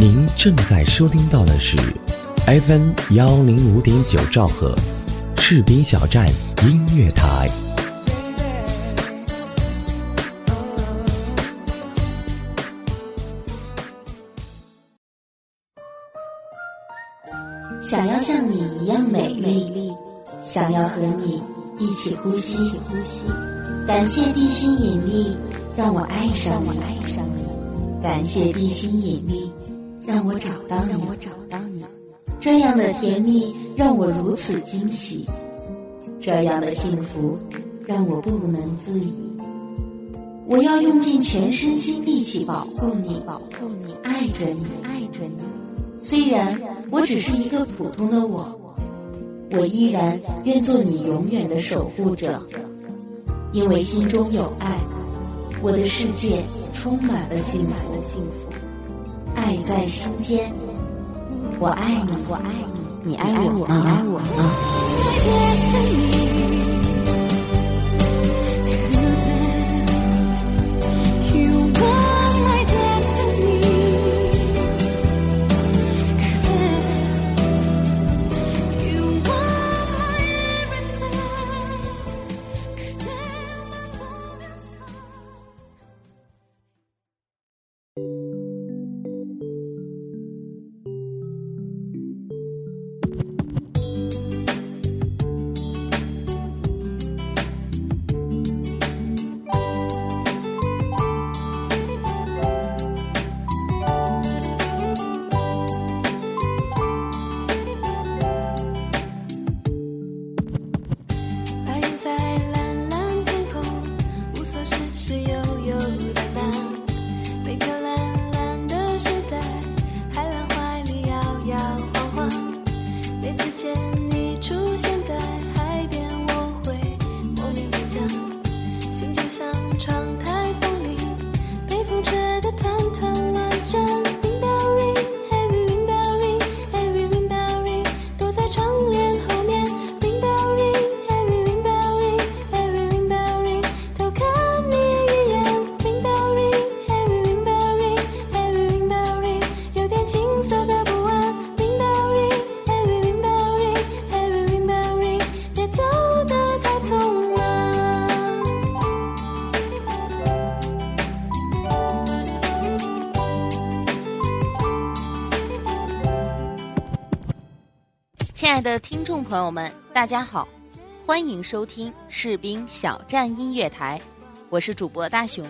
您正在收听到的是 FM 幺零五点九兆赫，士兵小站音乐台。想要像你一样美丽，想要和你一起呼吸。呼吸感谢地心引力，让我爱上你。感谢地心引力，让我找到你。让我找到你这样的甜蜜让我如此惊喜，这样的幸福让我不能自已。我要用尽全身心力气保护你，保护你，爱着你，爱着你。虽然我只是一个普通的我，我依然愿做你永远的守护者，因为心中有爱，我的世界充满了幸福。爱在心间，我爱你，我爱你，你爱我，你爱我吗？的听众朋友们，大家好，欢迎收听士兵小站音乐台，我是主播大熊，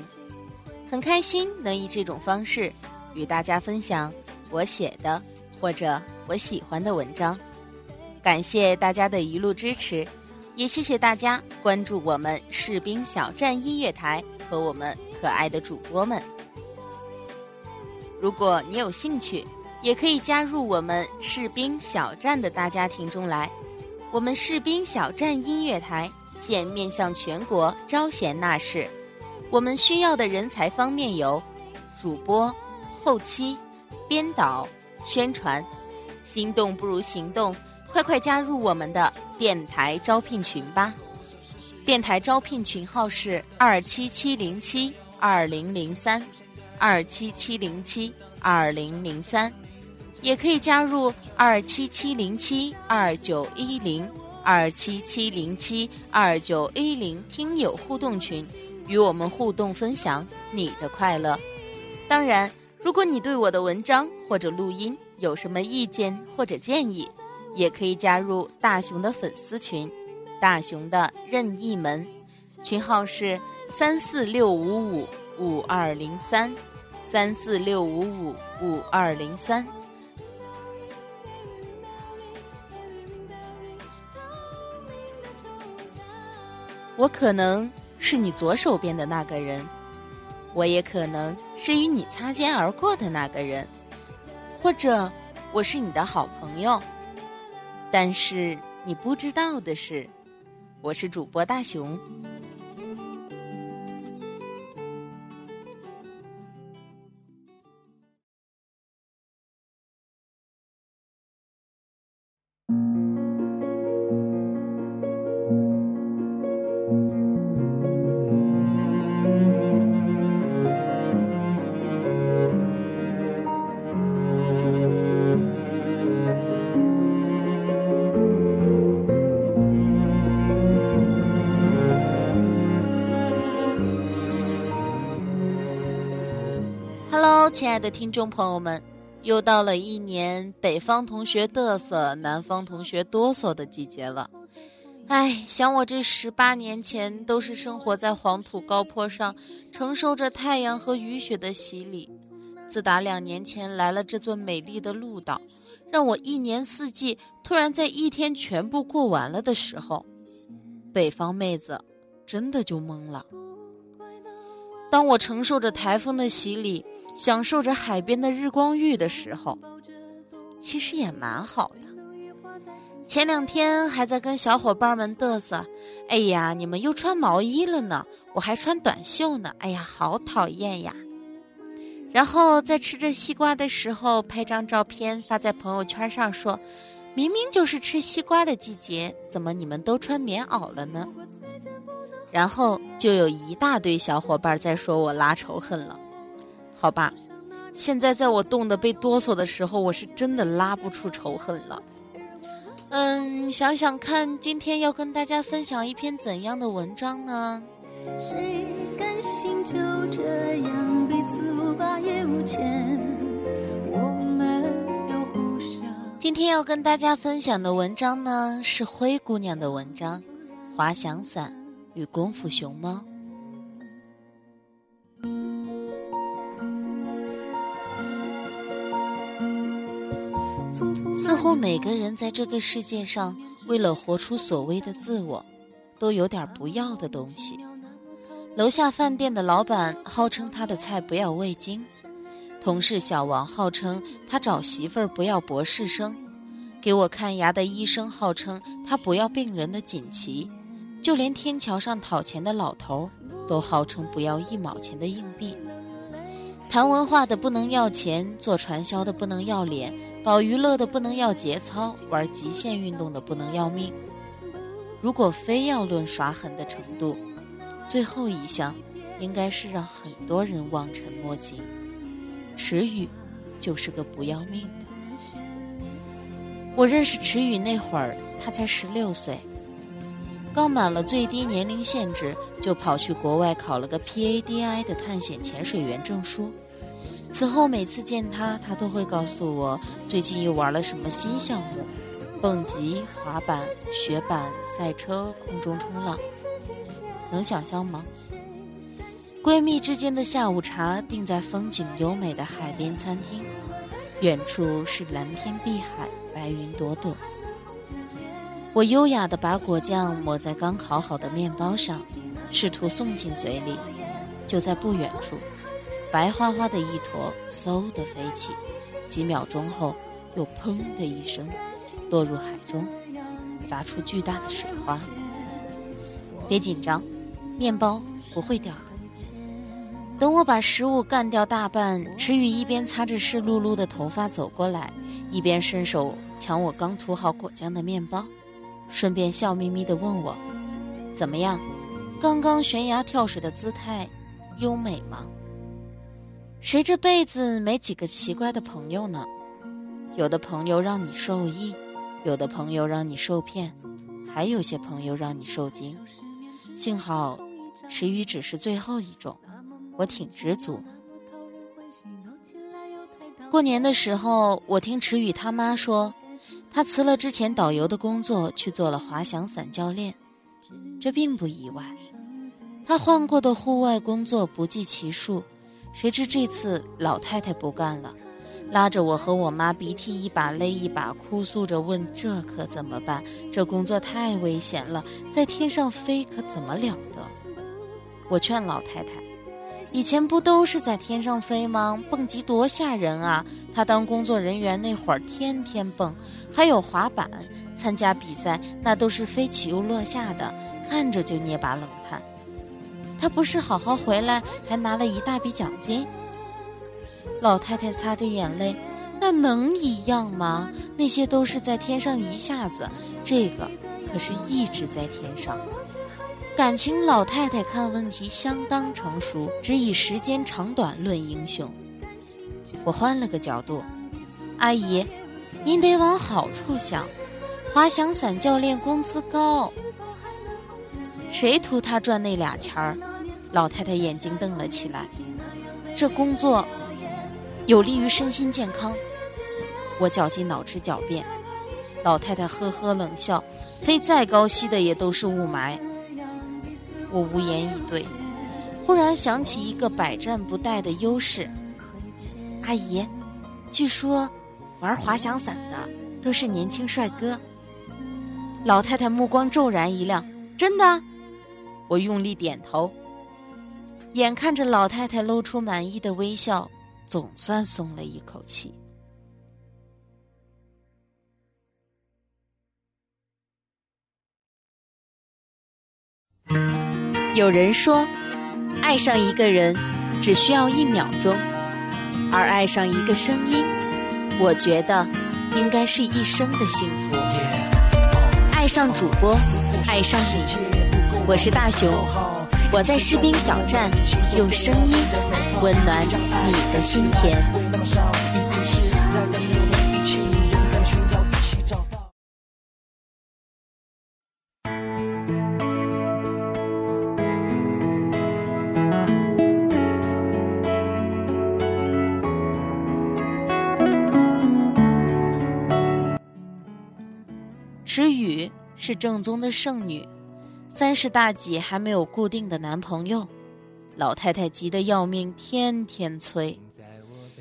很开心能以这种方式与大家分享我写的或者我喜欢的文章，感谢大家的一路支持，也谢谢大家关注我们士兵小站音乐台和我们可爱的主播们。如果你有兴趣。也可以加入我们士兵小站的大家庭中来。我们士兵小站音乐台现面向全国招贤纳士，我们需要的人才方面有主播、后期、编导、宣传。心动不如行动，快快加入我们的电台招聘群吧！电台招聘群号是二七七零七二零零三，二七七零七二零零三。也可以加入二七七零七二九一零二七七零七二九一零听友互动群，与我们互动分享你的快乐。当然，如果你对我的文章或者录音有什么意见或者建议，也可以加入大熊的粉丝群，大熊的任意门，群号是三四六五五五二零三三四六五五五二零三。我可能是你左手边的那个人，我也可能是与你擦肩而过的那个人，或者我是你的好朋友。但是你不知道的是，我是主播大熊。亲爱的听众朋友们，又到了一年北方同学嘚瑟，南方同学哆嗦的季节了。哎，想我这十八年前都是生活在黄土高坡上，承受着太阳和雨雪的洗礼。自打两年前来了这座美丽的鹿岛，让我一年四季突然在一天全部过完了的时候，北方妹子真的就懵了。当我承受着台风的洗礼，享受着海边的日光浴的时候，其实也蛮好的。前两天还在跟小伙伴们嘚瑟：“哎呀，你们又穿毛衣了呢，我还穿短袖呢，哎呀，好讨厌呀！”然后在吃着西瓜的时候拍张照片发在朋友圈上，说：“明明就是吃西瓜的季节，怎么你们都穿棉袄了呢？”然后就有一大堆小伙伴在说我拉仇恨了，好吧，现在在我冻得被哆嗦的时候，我是真的拉不出仇恨了。嗯，想想看，今天要跟大家分享一篇怎样的文章呢？今天要跟大家分享的文章呢，是灰姑娘的文章，《滑翔伞》。与功夫熊猫，似乎每个人在这个世界上，为了活出所谓的自我，都有点不要的东西。楼下饭店的老板号称他的菜不要味精，同事小王号称他找媳妇儿不要博士生，给我看牙的医生号称他不要病人的锦旗。就连天桥上讨钱的老头儿都号称不要一毛钱的硬币。谈文化的不能要钱，做传销的不能要脸，搞娱乐的不能要节操，玩极限运动的不能要命。如果非要论耍狠的程度，最后一项应该是让很多人望尘莫及。池宇就是个不要命的。我认识池宇那会儿，他才十六岁。刚满了最低年龄限制，就跑去国外考了个 PADI 的探险潜水员证书。此后每次见他，他都会告诉我最近又玩了什么新项目：蹦极、滑板、雪板、赛车、空中冲浪。能想象吗？闺蜜之间的下午茶定在风景优美的海边餐厅，远处是蓝天碧海，白云朵朵。我优雅地把果酱抹在刚烤好的面包上，试图送进嘴里。就在不远处，白花花的一坨嗖地飞起，几秒钟后又砰的一声落入海中，砸出巨大的水花。别紧张，面包不会掉。等我把食物干掉大半，池宇一边擦着湿漉漉的头发走过来，一边伸手抢我刚涂好果酱的面包。顺便笑眯眯地问我：“怎么样？刚刚悬崖跳水的姿态优美吗？谁这辈子没几个奇怪的朋友呢？有的朋友让你受益，有的朋友让你受骗，还有些朋友让你受惊。幸好，池宇只是最后一种，我挺知足。过年的时候，我听池宇他妈说。”他辞了之前导游的工作，去做了滑翔伞教练，这并不意外。他换过的户外工作不计其数，谁知这次老太太不干了，拉着我和我妈鼻涕一把泪一把，哭诉着问：“这可怎么办？这工作太危险了，在天上飞可怎么了得？”我劝老太太。以前不都是在天上飞吗？蹦极多吓人啊！他当工作人员那会儿，天天蹦，还有滑板，参加比赛那都是飞起又落下的，看着就捏把冷汗。他不是好好回来，还拿了一大笔奖金。老太太擦着眼泪，那能一样吗？那些都是在天上一下子，这个可是一直在天上。感情老太太看问题相当成熟，只以时间长短论英雄。我换了个角度，阿姨，您得往好处想，滑翔伞教练工资高。谁图他赚那俩钱儿？老太太眼睛瞪了起来。这工作有利于身心健康。我绞尽脑汁狡辩，老太太呵呵冷笑：“飞再高吸的也都是雾霾。”我无言以对。忽然想起一个百战不殆的优势，阿姨，据说玩滑翔伞的都是年轻帅哥。老太太目光骤然一亮：“真的？”我用力点头。眼看着老太太露出满意的微笑，总算松了一口气。有人说。爱上一个人只需要一秒钟，而爱上一个声音，我觉得应该是一生的幸福。爱上主播，爱上你，我是大熊，我在士兵小站，用声音温暖你的心田。池雨是正宗的剩女，三十大几还没有固定的男朋友，老太太急得要命，天天催。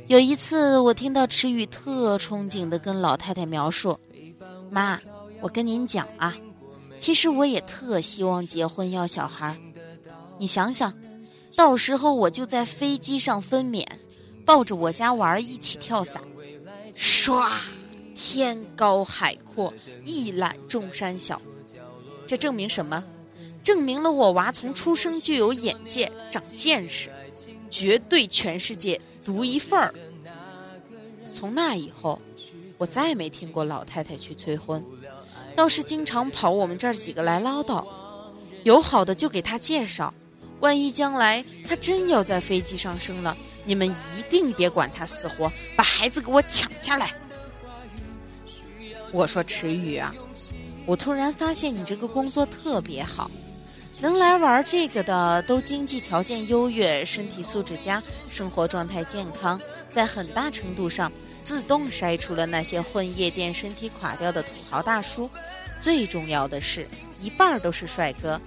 有一次，我听到池雨特憧憬地跟老太太描述：“妈，我跟您讲啊，其实我也特希望结婚要小孩。你想想，到时候我就在飞机上分娩，抱着我家娃儿一起跳伞，唰。”天高海阔，一览众山小。这证明什么？证明了我娃从出生就有眼界、长见识，绝对全世界独一份儿。从那以后，我再没听过老太太去催婚，倒是经常跑我们这儿几个来唠叨。有好的就给他介绍，万一将来他真要在飞机上生了，你们一定别管他死活，把孩子给我抢下来。我说池宇啊，我突然发现你这个工作特别好，能来玩这个的都经济条件优越，身体素质佳，生活状态健康，在很大程度上自动筛出了那些混夜店、身体垮掉的土豪大叔。最重要的是，一半都是帅哥。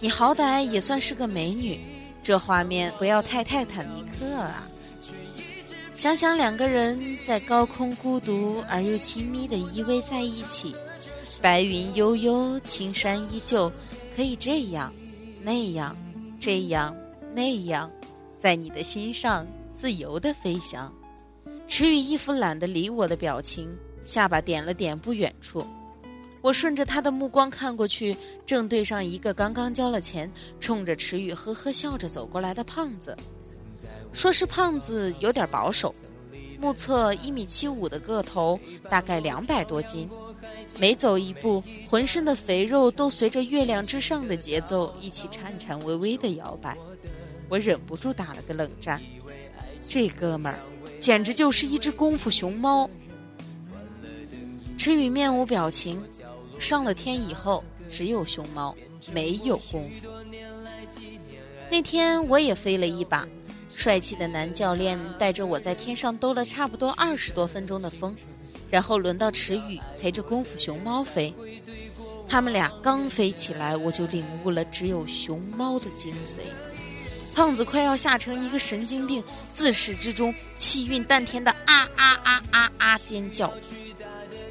你好歹也算是个美女，这画面不要太泰坦尼克啊！想想两个人在高空孤独而又亲密的依偎在一起，白云悠悠，青山依旧，可以这样、那样、这样、那样，在你的心上自由的飞翔。池宇一副懒得理我的表情，下巴点了点不远处。我顺着他的目光看过去，正对上一个刚刚交了钱，冲着池宇呵呵笑着走过来的胖子。说是胖子有点保守，目测一米七五的个头，大概两百多斤，每走一步，浑身的肥肉都随着月亮之上的节奏一起颤颤巍巍的摇摆。我忍不住打了个冷战，这哥们儿简直就是一只功夫熊猫。池宇面无表情，上了天以后只有熊猫，没有功夫。那天我也飞了一把。帅气的男教练带着我在天上兜了差不多二十多分钟的风，然后轮到池宇陪着功夫熊猫飞。他们俩刚飞起来，我就领悟了只有熊猫的精髓。胖子快要吓成一个神经病，自始至终气运丹田的啊啊啊啊啊尖叫。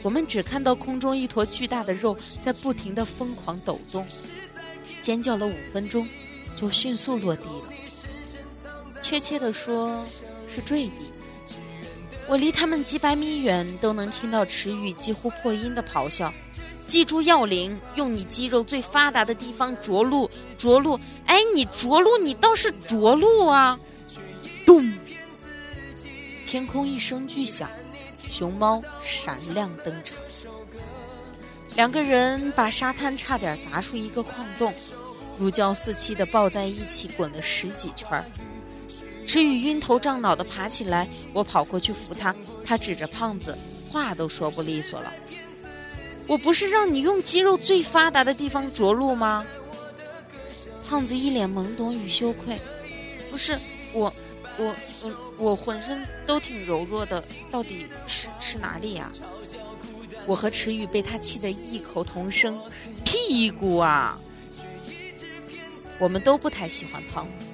我们只看到空中一坨巨大的肉在不停的疯狂抖动，尖叫了五分钟，就迅速落地了。确切的说，是坠地。我离他们几百米远，都能听到池宇几乎破音的咆哮：“记住要领，用你肌肉最发达的地方着陆，着陆！哎，你着陆，你倒是着陆啊！”咚！天空一声巨响，熊猫闪亮登场。两个人把沙滩差点砸出一个矿洞，如胶似漆的抱在一起，滚了十几圈儿。池宇晕头胀脑的爬起来，我跑过去扶他，他指着胖子，话都说不利索了。我不是让你用肌肉最发达的地方着陆吗？胖子一脸懵懂与羞愧。不是我，我我我浑身都挺柔弱的，到底是是哪里呀？我和池宇被他气得异口同声：“屁股啊！”我们都不太喜欢胖子，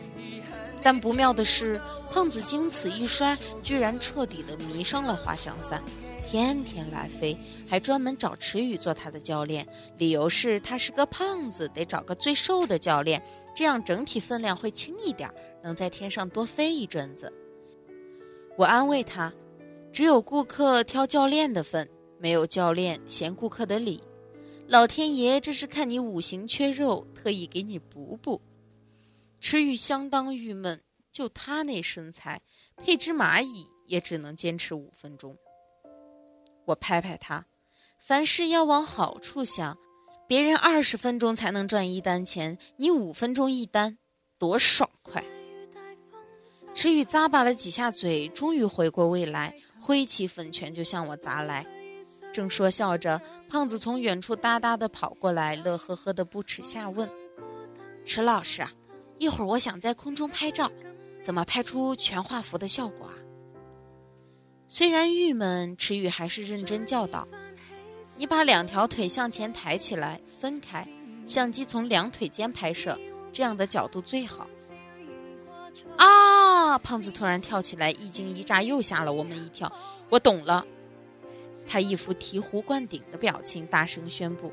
但不妙的是，胖子经此一摔，居然彻底的迷上了滑翔伞，天天来飞，还专门找池宇做他的教练，理由是他是个胖子，得找个最瘦的教练，这样整体分量会轻一点，能在天上多飞一阵子。我安慰他，只有顾客挑教练的份。没有教练嫌顾客的理，老天爷这是看你五行缺肉，特意给你补补。池宇相当郁闷，就他那身材，配只蚂蚁也只能坚持五分钟。我拍拍他，凡事要往好处想，别人二十分钟才能赚一单钱，你五分钟一单，多爽快！池宇咂巴了几下嘴，终于回过味来，挥起粉拳就向我砸来。正说笑着，胖子从远处哒哒的跑过来，乐呵呵的不耻下问：“池老师啊，一会儿我想在空中拍照，怎么拍出全画幅的效果啊？”虽然郁闷，池宇还是认真教导：“你把两条腿向前抬起来，分开，相机从两腿间拍摄，这样的角度最好。”啊！胖子突然跳起来，一惊一乍，又吓了我们一跳。我懂了。他一副醍醐灌顶的表情，大声宣布：“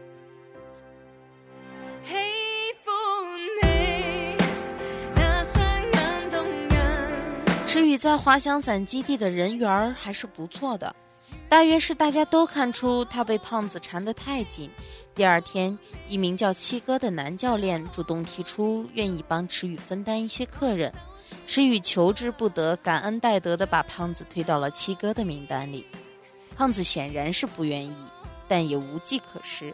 池宇在滑翔伞基地的人缘儿还是不错的，大约是大家都看出他被胖子缠得太紧。第二天，一名叫七哥的男教练主动提出愿意帮池宇分担一些客人，池宇求之不得，感恩戴德的把胖子推到了七哥的名单里。胖子显然是不愿意，但也无计可施。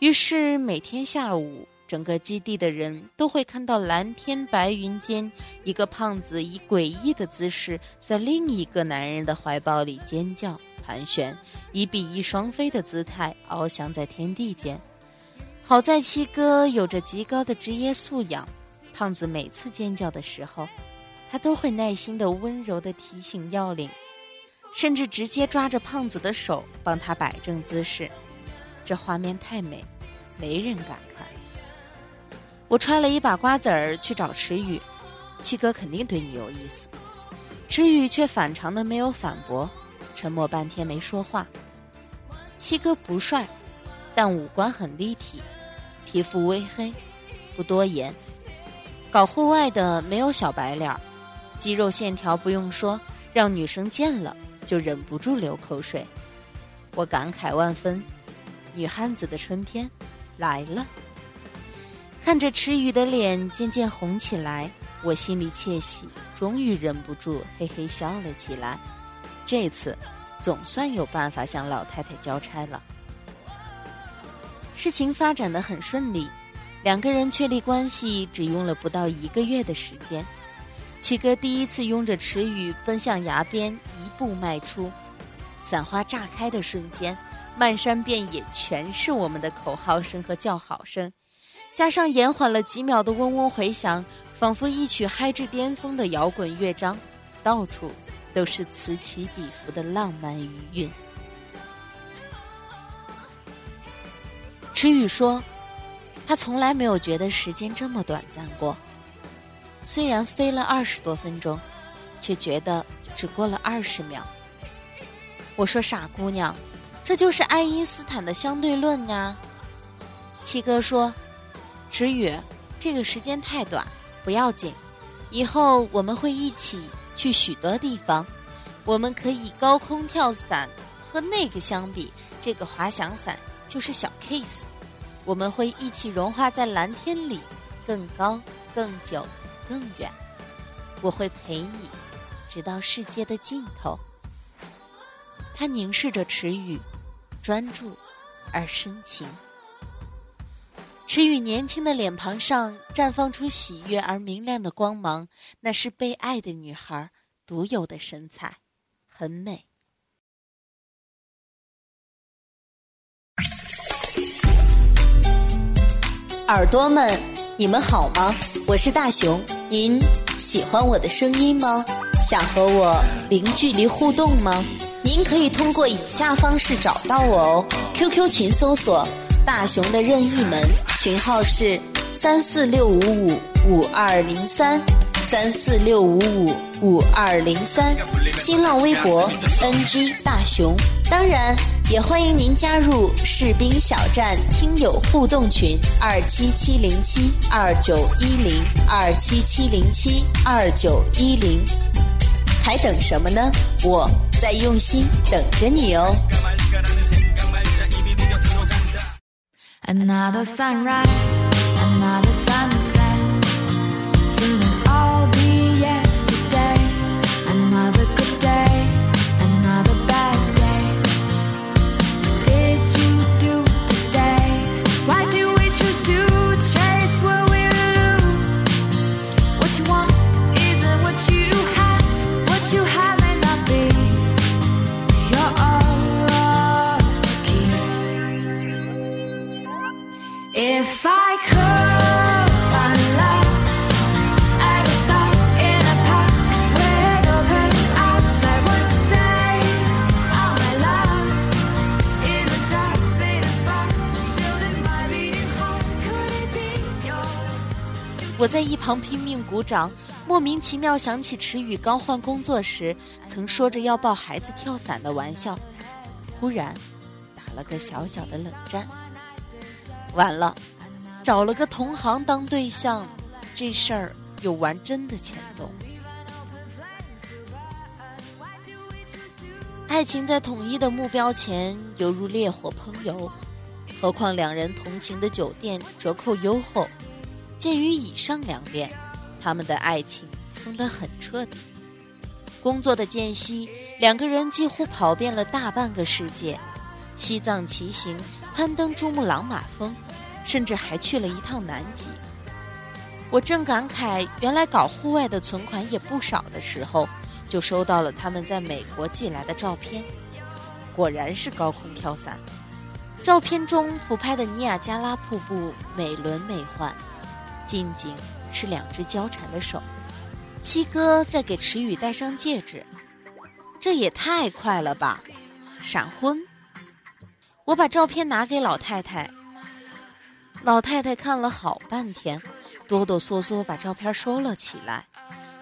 于是每天下午，整个基地的人都会看到蓝天白云间，一个胖子以诡异的姿势在另一个男人的怀抱里尖叫、盘旋，以比翼双飞的姿态翱翔在天地间。好在七哥有着极高的职业素养，胖子每次尖叫的时候，他都会耐心的、温柔的提醒要领。甚至直接抓着胖子的手，帮他摆正姿势，这画面太美，没人敢看。我揣了一把瓜子儿去找池宇，七哥肯定对你有意思。池宇却反常的没有反驳，沉默半天没说话。七哥不帅，但五官很立体，皮肤微黑，不多言。搞户外的没有小白脸，肌肉线条不用说，让女生见了。就忍不住流口水，我感慨万分，女汉子的春天来了。看着池宇的脸渐渐红起来，我心里窃喜，终于忍不住嘿嘿笑了起来。这次总算有办法向老太太交差了。事情发展的很顺利，两个人确立关系只用了不到一个月的时间。七哥第一次拥着池宇奔向崖边，一步迈出，伞花炸开的瞬间，漫山遍野全是我们的口号声和叫好声，加上延缓了几秒的嗡嗡回响，仿佛一曲嗨至巅峰的摇滚乐章，到处都是此起彼伏的浪漫余韵。池宇说：“他从来没有觉得时间这么短暂过。”虽然飞了二十多分钟，却觉得只过了二十秒。我说：“傻姑娘，这就是爱因斯坦的相对论呀。”七哥说：“池宇，这个时间太短，不要紧，以后我们会一起去许多地方。我们可以高空跳伞，和那个相比，这个滑翔伞就是小 case。我们会一起融化在蓝天里，更高，更久。”更远，我会陪你，直到世界的尽头。他凝视着池宇，专注而深情。池宇年轻的脸庞上绽放出喜悦而明亮的光芒，那是被爱的女孩独有的神采，很美。耳朵们，你们好吗？我是大熊。您喜欢我的声音吗？想和我零距离互动吗？您可以通过以下方式找到我哦。QQ 群搜索“大熊的任意门”，群号是三四六五五五二零三三四六五五五二零三。新浪微博 NG 大熊。当然，也欢迎您加入士兵小站听友互动群二七七零七二九一零二七七零七二九一零，还等什么呢？我在用心等着你哦。我在旁拼命鼓掌，莫名其妙想起池宇刚换工作时曾说着要抱孩子跳伞的玩笑，忽然打了个小小的冷战。完了，找了个同行当对象，这事儿有玩真的前奏。爱情在统一的目标前犹如烈火烹油，何况两人同行的酒店折扣优厚。鉴于以上两点，他们的爱情疯得很彻底。工作的间隙，两个人几乎跑遍了大半个世界，西藏骑行、攀登珠穆朗玛峰，甚至还去了一趟南极。我正感慨原来搞户外的存款也不少的时候，就收到了他们在美国寄来的照片，果然是高空跳伞。照片中俯拍的尼亚加拉瀑布美轮美奂。近景是两只交缠的手，七哥在给池宇戴上戒指，这也太快了吧！闪婚。我把照片拿给老太太，老太太看了好半天，哆哆嗦嗦把照片收了起来，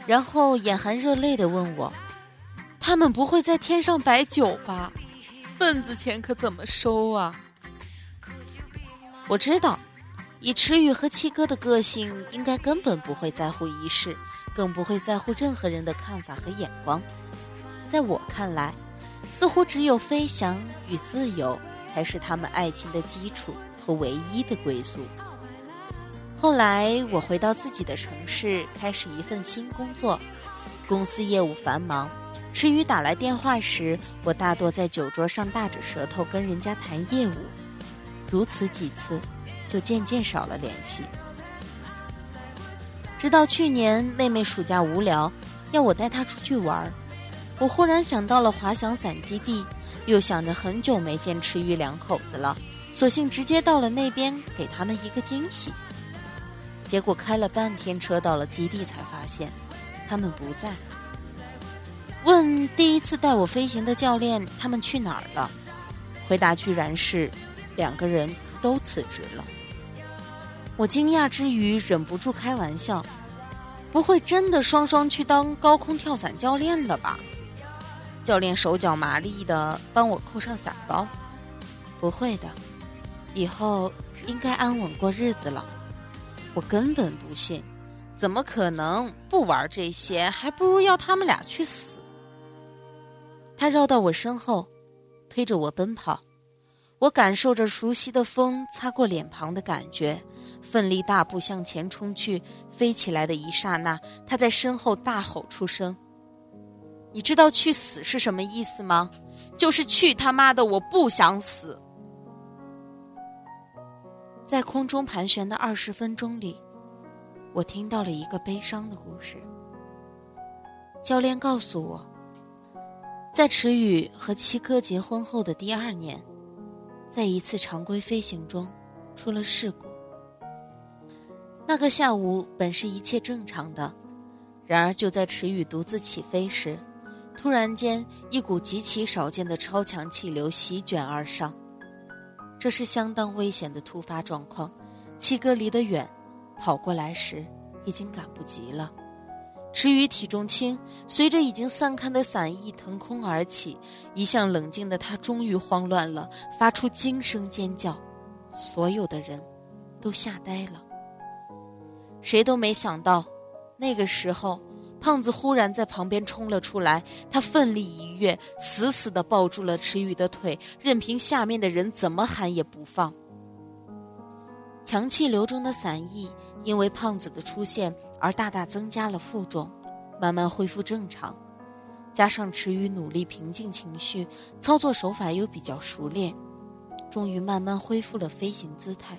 然后眼含热泪的问我：“他们不会在天上摆酒吧？份子钱可怎么收啊？”我知道。以池宇和七哥的个性，应该根本不会在乎仪式，更不会在乎任何人的看法和眼光。在我看来，似乎只有飞翔与自由才是他们爱情的基础和唯一的归宿。后来，我回到自己的城市，开始一份新工作，公司业务繁忙。池宇打来电话时，我大多在酒桌上大着舌头跟人家谈业务，如此几次。就渐渐少了联系，直到去年妹妹暑假无聊，要我带她出去玩我忽然想到了滑翔伞基地，又想着很久没见池玉两口子了，索性直接到了那边给他们一个惊喜。结果开了半天车到了基地，才发现他们不在。问第一次带我飞行的教练他们去哪儿了，回答居然是两个人都辞职了。我惊讶之余，忍不住开玩笑：“不会真的双双去当高空跳伞教练的吧？”教练手脚麻利的帮我扣上伞包：“不会的，以后应该安稳过日子了。”我根本不信，怎么可能不玩这些？还不如要他们俩去死。他绕到我身后，推着我奔跑，我感受着熟悉的风擦过脸庞的感觉。奋力大步向前冲去，飞起来的一刹那，他在身后大吼出声：“你知道去死是什么意思吗？就是去他妈的！我不想死！”在空中盘旋的二十分钟里，我听到了一个悲伤的故事。教练告诉我，在池宇和七哥结婚后的第二年，在一次常规飞行中出了事故。那个下午本是一切正常的，然而，就在池宇独自起飞时，突然间，一股极其少见的超强气流席卷而上。这是相当危险的突发状况。七哥离得远，跑过来时已经赶不及了。池宇体重轻，随着已经散开的伞翼腾空而起。一向冷静的他终于慌乱了，发出惊声尖叫。所有的人都吓呆了。谁都没想到，那个时候，胖子忽然在旁边冲了出来。他奋力一跃，死死地抱住了池宇的腿，任凭下面的人怎么喊也不放。强气流中的伞翼因为胖子的出现而大大增加了负重，慢慢恢复正常。加上池宇努力平静情绪，操作手法又比较熟练，终于慢慢恢复了飞行姿态，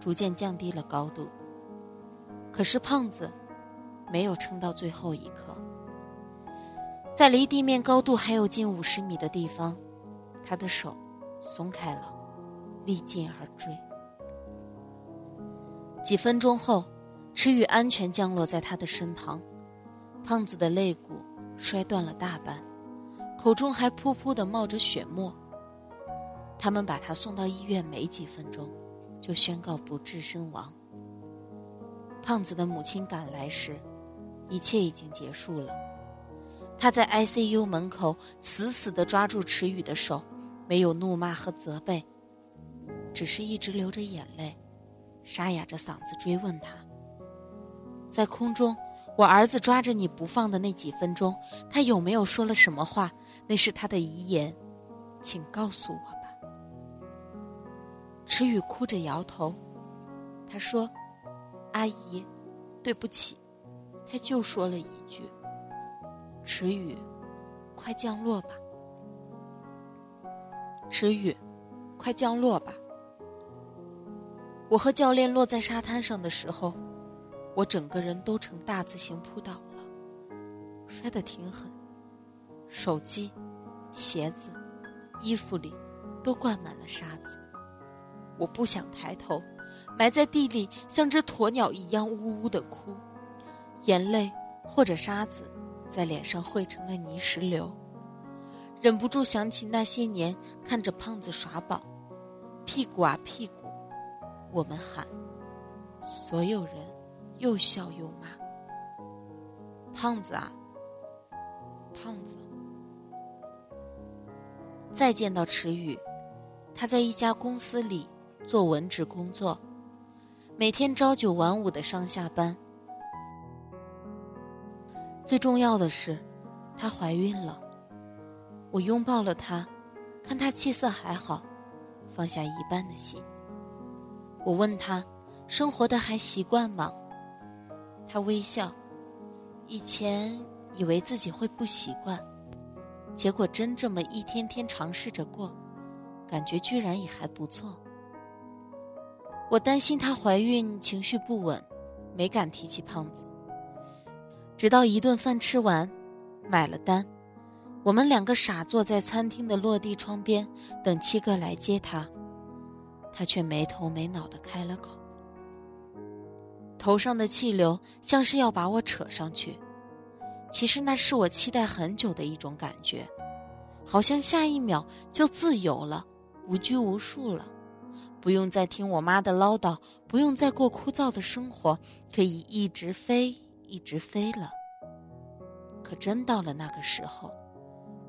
逐渐降低了高度。可是胖子没有撑到最后一刻，在离地面高度还有近五十米的地方，他的手松开了，力尽而坠。几分钟后，池宇安全降落在他的身旁，胖子的肋骨摔断了大半，口中还噗噗的冒着血沫。他们把他送到医院，没几分钟，就宣告不治身亡。胖子的母亲赶来时，一切已经结束了。他在 ICU 门口死死地抓住池宇的手，没有怒骂和责备，只是一直流着眼泪。沙哑着嗓子追问他：“在空中，我儿子抓着你不放的那几分钟，他有没有说了什么话？那是他的遗言，请告诉我吧。”池宇哭着摇头，他说：“阿姨，对不起。”他就说了一句：“池宇，快降落吧。”池宇，快降落吧。我和教练落在沙滩上的时候，我整个人都成大字形扑倒了，摔得挺狠，手机、鞋子、衣服里都灌满了沙子。我不想抬头，埋在地里，像只鸵鸟一样呜呜的哭，眼泪或者沙子在脸上汇成了泥石流，忍不住想起那些年看着胖子耍宝，屁股啊屁股。我们喊，所有人又笑又骂。胖子啊，胖子！再见到池宇，他在一家公司里做文职工作，每天朝九晚五的上下班。最重要的是，她怀孕了。我拥抱了她，看她气色还好，放下一半的心。我问她：“生活的还习惯吗？”她微笑。以前以为自己会不习惯，结果真这么一天天尝试着过，感觉居然也还不错。我担心她怀孕，情绪不稳，没敢提起胖子。直到一顿饭吃完，买了单，我们两个傻坐在餐厅的落地窗边，等七哥来接她，她却没头没脑的开了口，头上的气流像是要把我扯上去。其实那是我期待很久的一种感觉，好像下一秒就自由了，无拘无束了，不用再听我妈的唠叨，不用再过枯燥的生活，可以一直飞，一直飞了。可真到了那个时候，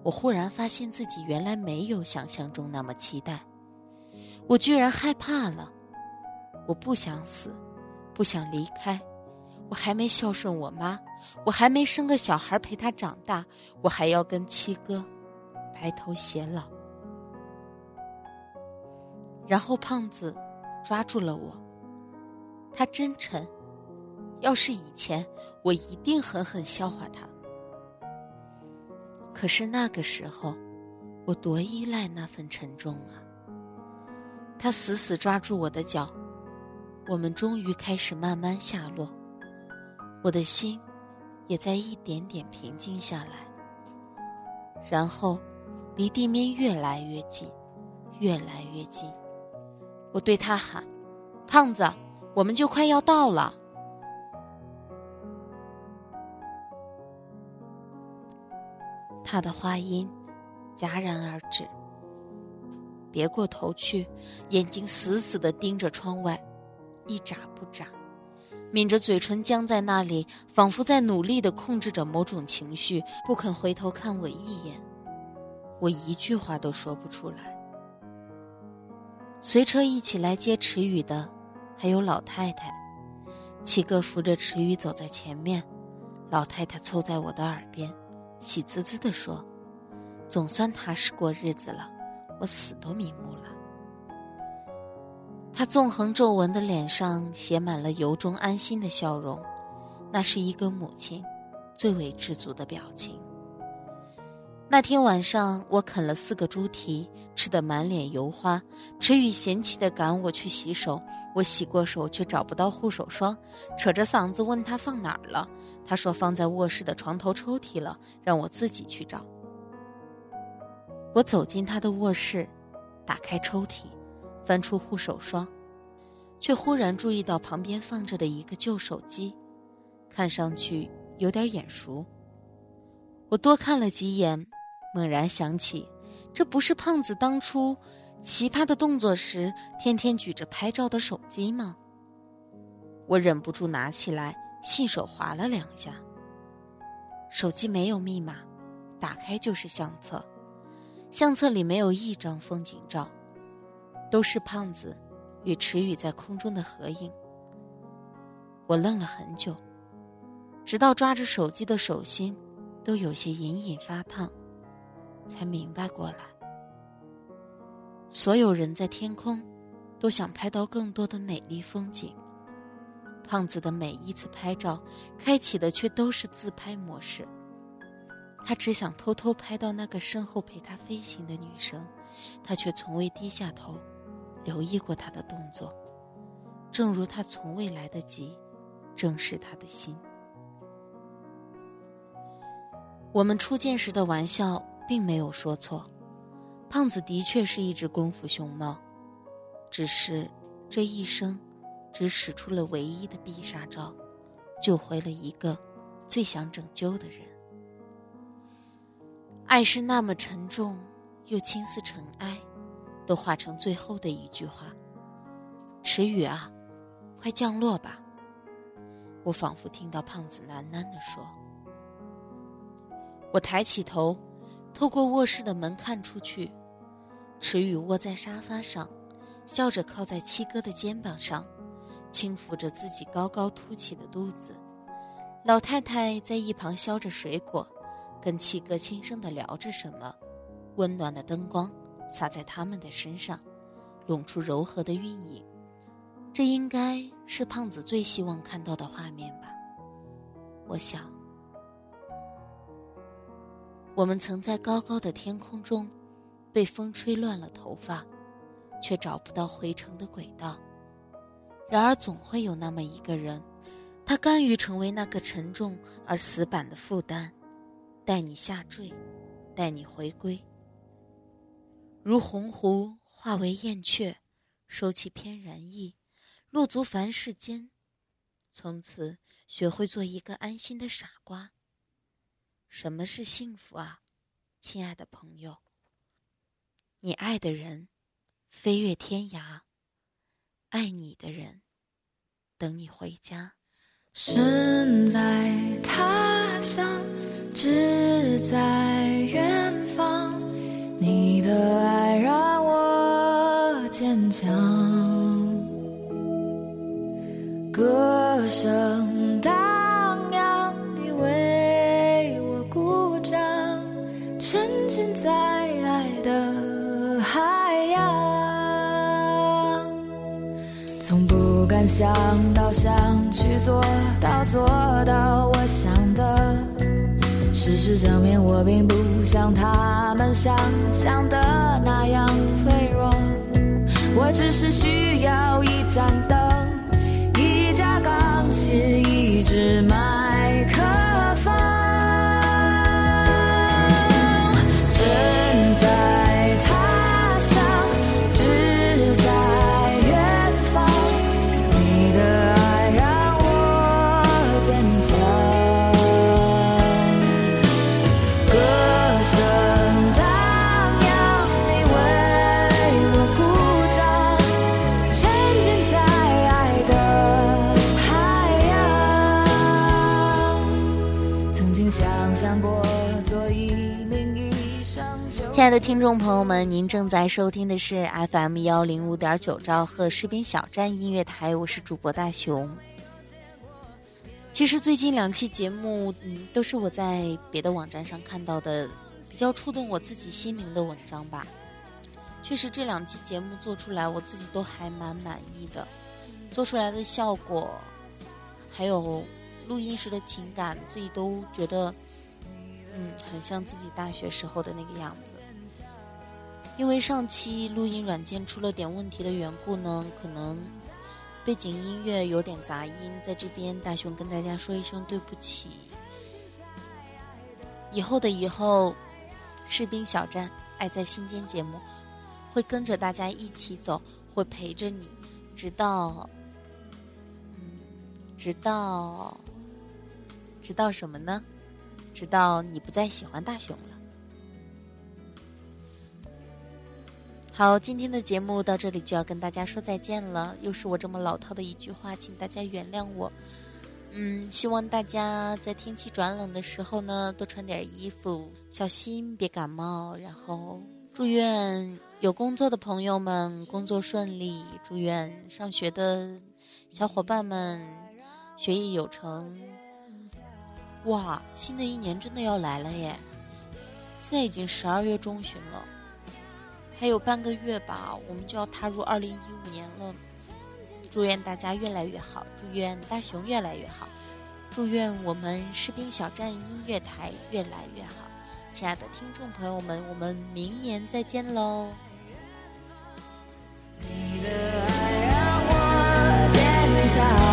我忽然发现自己原来没有想象中那么期待。我居然害怕了，我不想死，不想离开，我还没孝顺我妈，我还没生个小孩陪她长大，我还要跟七哥白头偕老。然后胖子抓住了我，他真沉，要是以前，我一定狠狠笑话他。可是那个时候，我多依赖那份沉重啊！他死死抓住我的脚，我们终于开始慢慢下落，我的心也在一点点平静下来。然后，离地面越来越近，越来越近。我对他喊：“胖子，我们就快要到了。”他的话音戛然而止。别过头去，眼睛死死地盯着窗外，一眨不眨，抿着嘴唇僵在那里，仿佛在努力地控制着某种情绪，不肯回头看我一眼。我一句话都说不出来。随车一起来接池宇的，还有老太太。七哥扶着池宇走在前面，老太太凑在我的耳边，喜滋滋地说：“总算踏实过日子了。”我死都瞑目了。他纵横皱纹的脸上写满了由衷安心的笑容，那是一个母亲最为知足的表情。那天晚上，我啃了四个猪蹄，吃得满脸油花。池宇嫌弃地赶我去洗手，我洗过手却找不到护手霜，扯着嗓子问他放哪儿了。他说放在卧室的床头抽屉了，让我自己去找。我走进他的卧室，打开抽屉，翻出护手霜，却忽然注意到旁边放着的一个旧手机，看上去有点眼熟。我多看了几眼，猛然想起，这不是胖子当初奇葩的动作时天天举着拍照的手机吗？我忍不住拿起来，信手划了两下。手机没有密码，打开就是相册。相册里没有一张风景照，都是胖子与池宇在空中的合影。我愣了很久，直到抓着手机的手心都有些隐隐发烫，才明白过来。所有人在天空，都想拍到更多的美丽风景。胖子的每一次拍照，开启的却都是自拍模式。他只想偷偷拍到那个身后陪他飞行的女生，他却从未低下头，留意过她的动作，正如他从未来得及正视她的心。我们初见时的玩笑并没有说错，胖子的确是一只功夫熊猫，只是这一生，只使出了唯一的必杀招，救回了一个最想拯救的人。爱是那么沉重，又轻似尘埃，都化成最后的一句话：“池宇啊，快降落吧。”我仿佛听到胖子喃喃地说。我抬起头，透过卧室的门看出去，池宇窝在沙发上，笑着靠在七哥的肩膀上，轻抚着自己高高凸起的肚子。老太太在一旁削着水果。跟七哥轻声的聊着什么，温暖的灯光洒在他们的身上，涌出柔和的晕影。这应该是胖子最希望看到的画面吧？我想，我们曾在高高的天空中，被风吹乱了头发，却找不到回程的轨道。然而，总会有那么一个人，他甘于成为那个沉重而死板的负担。带你下坠，带你回归。如鸿鹄化为燕雀，收起翩然意，落足凡世间，从此学会做一个安心的傻瓜。什么是幸福啊，亲爱的朋友？你爱的人飞越天涯，爱你的人等你回家。身在他乡。志在远方，你的爱让我坚强。歌声想到想去做到做到我想的。事实证明，我并不像他们想象的那样脆弱。我只是需要一盏灯，一架钢琴，一支麦的听众朋友们，您正在收听的是 FM 幺零五点九兆赫士兵小站音乐台，我是主播大熊。其实最近两期节目，嗯，都是我在别的网站上看到的比较触动我自己心灵的文章吧。确实，这两期节目做出来，我自己都还蛮满意的，做出来的效果，还有录音时的情感，自己都觉得，嗯，很像自己大学时候的那个样子。因为上期录音软件出了点问题的缘故呢，可能背景音乐有点杂音，在这边大雄跟大家说一声对不起。以后的以后，士兵小站爱在心间节目会跟着大家一起走，会陪着你，直到，嗯，直到，直到什么呢？直到你不再喜欢大雄了。好，今天的节目到这里就要跟大家说再见了。又是我这么老套的一句话，请大家原谅我。嗯，希望大家在天气转冷的时候呢，多穿点衣服，小心别感冒。然后，祝愿有工作的朋友们工作顺利，祝愿上学的小伙伴们学业有成。哇，新的一年真的要来了耶！现在已经十二月中旬了。还有半个月吧，我们就要踏入二零一五年了。祝愿大家越来越好，祝愿大熊越来越好，祝愿我们士兵小站音乐台越来越好。亲爱的听众朋友们，我们明年再见喽！你的爱让我坚强。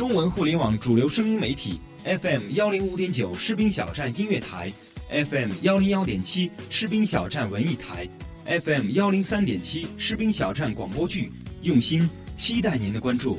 中文互联网主流声音媒体 FM 幺零五点九士兵小站音乐台，FM 幺零幺点七士兵小站文艺台，FM 幺零三点七士兵小站广播剧，用心期待您的关注。